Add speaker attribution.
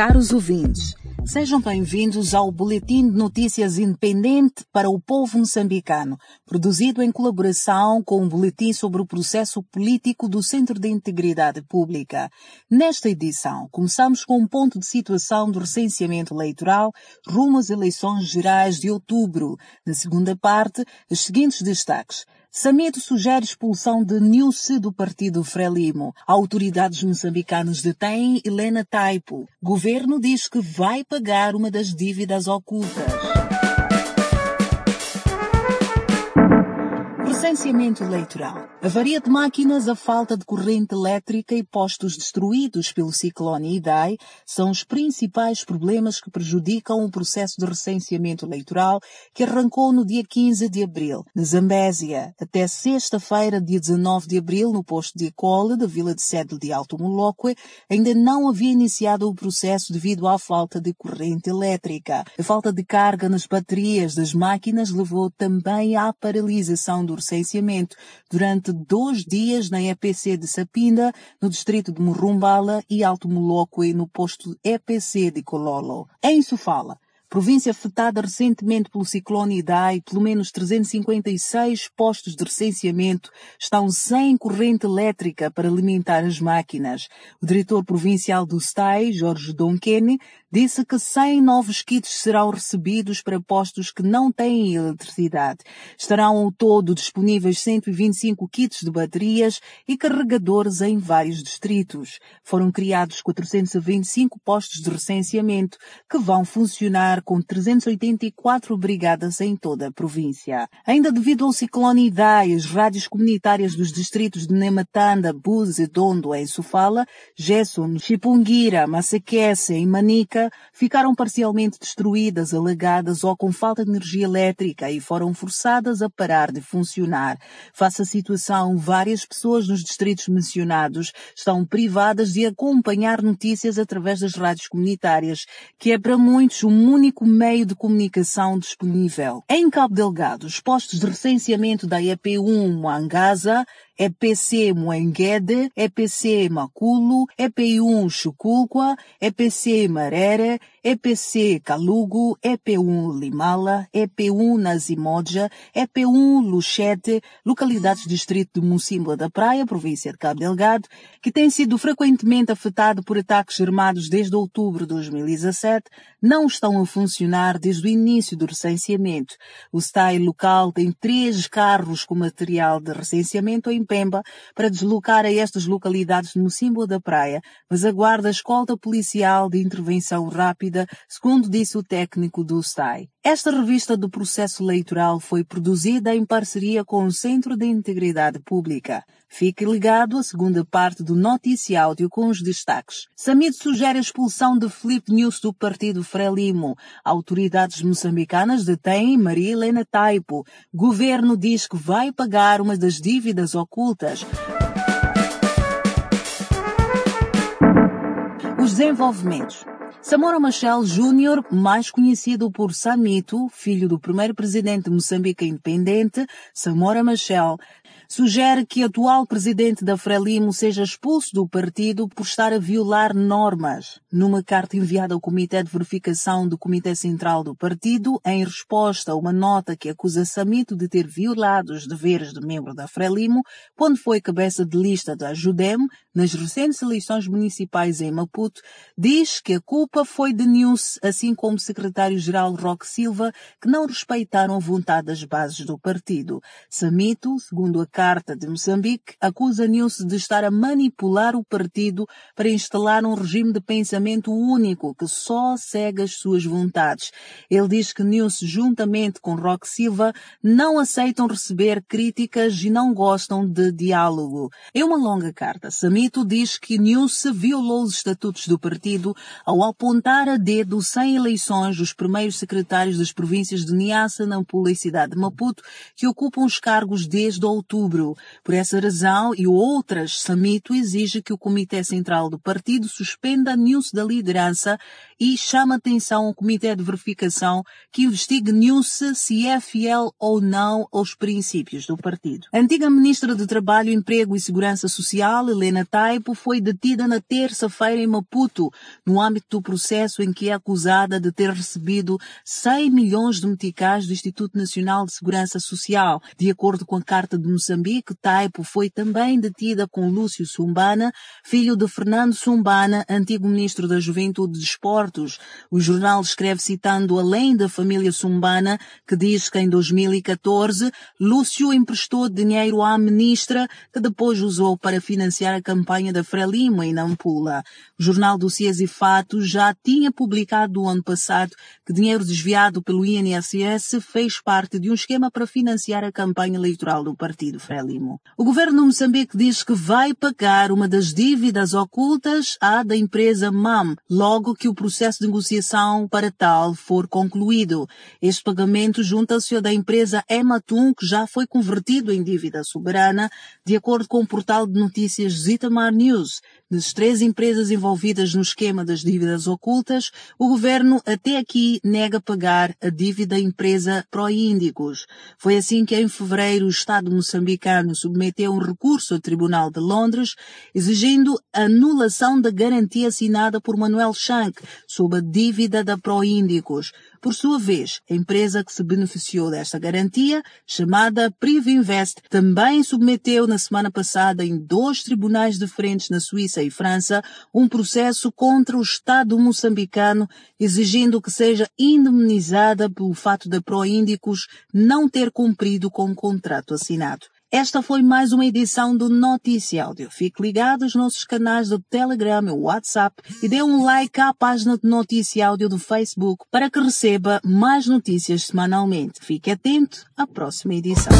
Speaker 1: Caros ouvintes, sejam bem-vindos ao Boletim de Notícias Independente para o Povo Moçambicano, produzido em colaboração com o Boletim sobre o Processo Político do Centro de Integridade Pública. Nesta edição, começamos com um ponto de situação do recenseamento eleitoral rumo às eleições gerais de outubro. Na segunda parte, os seguintes destaques. Samedo sugere expulsão de Nilce do partido Frelimo. Autoridades moçambicanas detêm Helena Taipo. Governo diz que vai pagar uma das dívidas ocultas. Licenciamento eleitoral. Avaria de máquinas, a falta de corrente elétrica e postos destruídos pelo ciclone Idai são os principais problemas que prejudicam o processo de recenseamento eleitoral que arrancou no dia 15 de abril. Na Zambésia, até sexta-feira, dia 19 de abril, no posto de Ecole da Vila de Sede de Alto Moloque, ainda não havia iniciado o processo devido à falta de corrente elétrica. A falta de carga nas baterias das máquinas levou também à paralisação do recenseamento licenciamento durante dois dias na EPC de Sapinda, no distrito de Murumbala e Alto Moloque, no posto EPC de Cololo. Em Sofala, província afetada recentemente pelo ciclone Idai, pelo menos 356 postos de recenseamento estão sem corrente elétrica para alimentar as máquinas. O diretor provincial do STAI, Jorge Donquene, disse que 100 novos kits serão recebidos para postos que não têm eletricidade. Estarão ao todo disponíveis 125 kits de baterias e carregadores em vários distritos. Foram criados 425 postos de recenseamento que vão funcionar com 384 brigadas em toda a província. Ainda devido ao ciclone Idai, as rádios comunitárias dos distritos de Nematanda, Buze, Dondo em Sofala, Gesson, Chipunguira, Massaquece e Manica ficaram parcialmente destruídas, alagadas ou com falta de energia elétrica e foram forçadas a parar de funcionar. Face à situação, várias pessoas nos distritos mencionados estão privadas de acompanhar notícias através das rádios comunitárias, que é para muitos o único meio de comunicação disponível. Em Cabo Delgado, os postos de recenseamento da EP1 Moangasa EPC Moenguede, EPC Maculo, EP1 Chuculqua, EPC Marere, EPC Calugo, EP1 Limala, EP1 Nazimoja, EP1 Luchete, localidades do distrito de Mocimboa da Praia, província de Cabo Delgado, que tem sido frequentemente afetado por ataques armados desde outubro de 2017, não estão a funcionar desde o início do recenseamento. O STAI local tem três carros com material de recenseamento em Pemba para deslocar a estas localidades de Mocimboa da Praia, mas aguarda a escolta policial de intervenção rápida, segundo disse o técnico do STAI. Esta revista do processo eleitoral foi produzida em parceria com o Centro de Integridade Pública. Fique ligado à segunda parte do noticiáudio com os destaques. Samid sugere a expulsão de Flip News do partido Frelimo. Autoridades moçambicanas detêm Maria Helena Taipo. Governo diz que vai pagar uma das dívidas ocultas. Os desenvolvimentos. Samora Machel Júnior, mais conhecido por Samito, filho do primeiro presidente de Moçambique independente, Samora Machel, sugere que o atual presidente da Frelimo seja expulso do partido por estar a violar normas. Numa carta enviada ao Comitê de Verificação do Comitê Central do partido, em resposta a uma nota que acusa Samito de ter violado os deveres de membro da Frelimo, quando foi cabeça de lista da Judem nas recentes eleições municipais em Maputo, diz que a culpa foi de News, assim como secretário-geral Roque Silva, que não respeitaram a vontade das bases do partido. Samito, segundo a Carta de Moçambique, acusa Nilce de estar a manipular o partido para instalar um regime de pensamento único que só segue as suas vontades. Ele diz que Nilce, juntamente com Roque Silva, não aceitam receber críticas e não gostam de diálogo. Em uma longa carta, Samito diz que Nilce violou os estatutos do partido ao apontar a dedo sem eleições os primeiros secretários das províncias de Niassa, Nampula e Cidade de Maputo, que ocupam os cargos desde outubro outubro. Por essa razão e outras, Samito exige que o Comitê Central do Partido suspenda a news da liderança e chama atenção ao Comitê de Verificação que investigue news se é fiel ou não aos princípios do partido. A antiga Ministra de Trabalho, Emprego e Segurança Social, Helena Taipo, foi detida na terça-feira em Maputo, no âmbito do processo em que é acusada de ter recebido 100 milhões de meticais do Instituto Nacional de Segurança Social. De acordo com a Carta de Moçambique, Taipo foi também detida com Lúcio Sumbana, filho de Fernando Sumbana, antigo ministro da Juventude e Desportos. O jornal escreve citando além da família Sumbana, que diz que em 2014 Lúcio emprestou dinheiro à ministra, que depois usou para financiar a campanha da Frelimo em Nampula. O jornal Dossiês e Fatos já tinha publicado no ano passado que dinheiro desviado pelo INSS fez parte de um esquema para financiar a campanha eleitoral do partido Frelimo. O governo Moçambique diz que vai pagar uma das dívidas ocultas à da empresa MAM, logo que o processo de negociação para tal for concluído. Este pagamento junta-se ao da empresa Ematum, que já foi convertido em dívida soberana, de acordo com o portal de notícias Zitamar News. Das três empresas envolvidas no esquema das dívidas ocultas, o governo até aqui nega pagar a dívida empresa Proíndicos. Foi assim que em fevereiro o Estado moçambicano submeteu um recurso ao Tribunal de Londres exigindo a anulação da garantia assinada por Manuel Shank sob a dívida da Proíndicos. Por sua vez, a empresa que se beneficiou desta garantia, chamada Privinvest, também submeteu na semana passada em dois tribunais diferentes na Suíça e França um processo contra o Estado moçambicano exigindo que seja indemnizada pelo fato da Proíndicos não ter cumprido com o contrato assinado. Esta foi mais uma edição do Notícia Áudio. Fique ligado aos nossos canais do Telegram e WhatsApp e dê um like à página de Notícia Áudio do Facebook para que receba mais notícias semanalmente. Fique atento à próxima edição.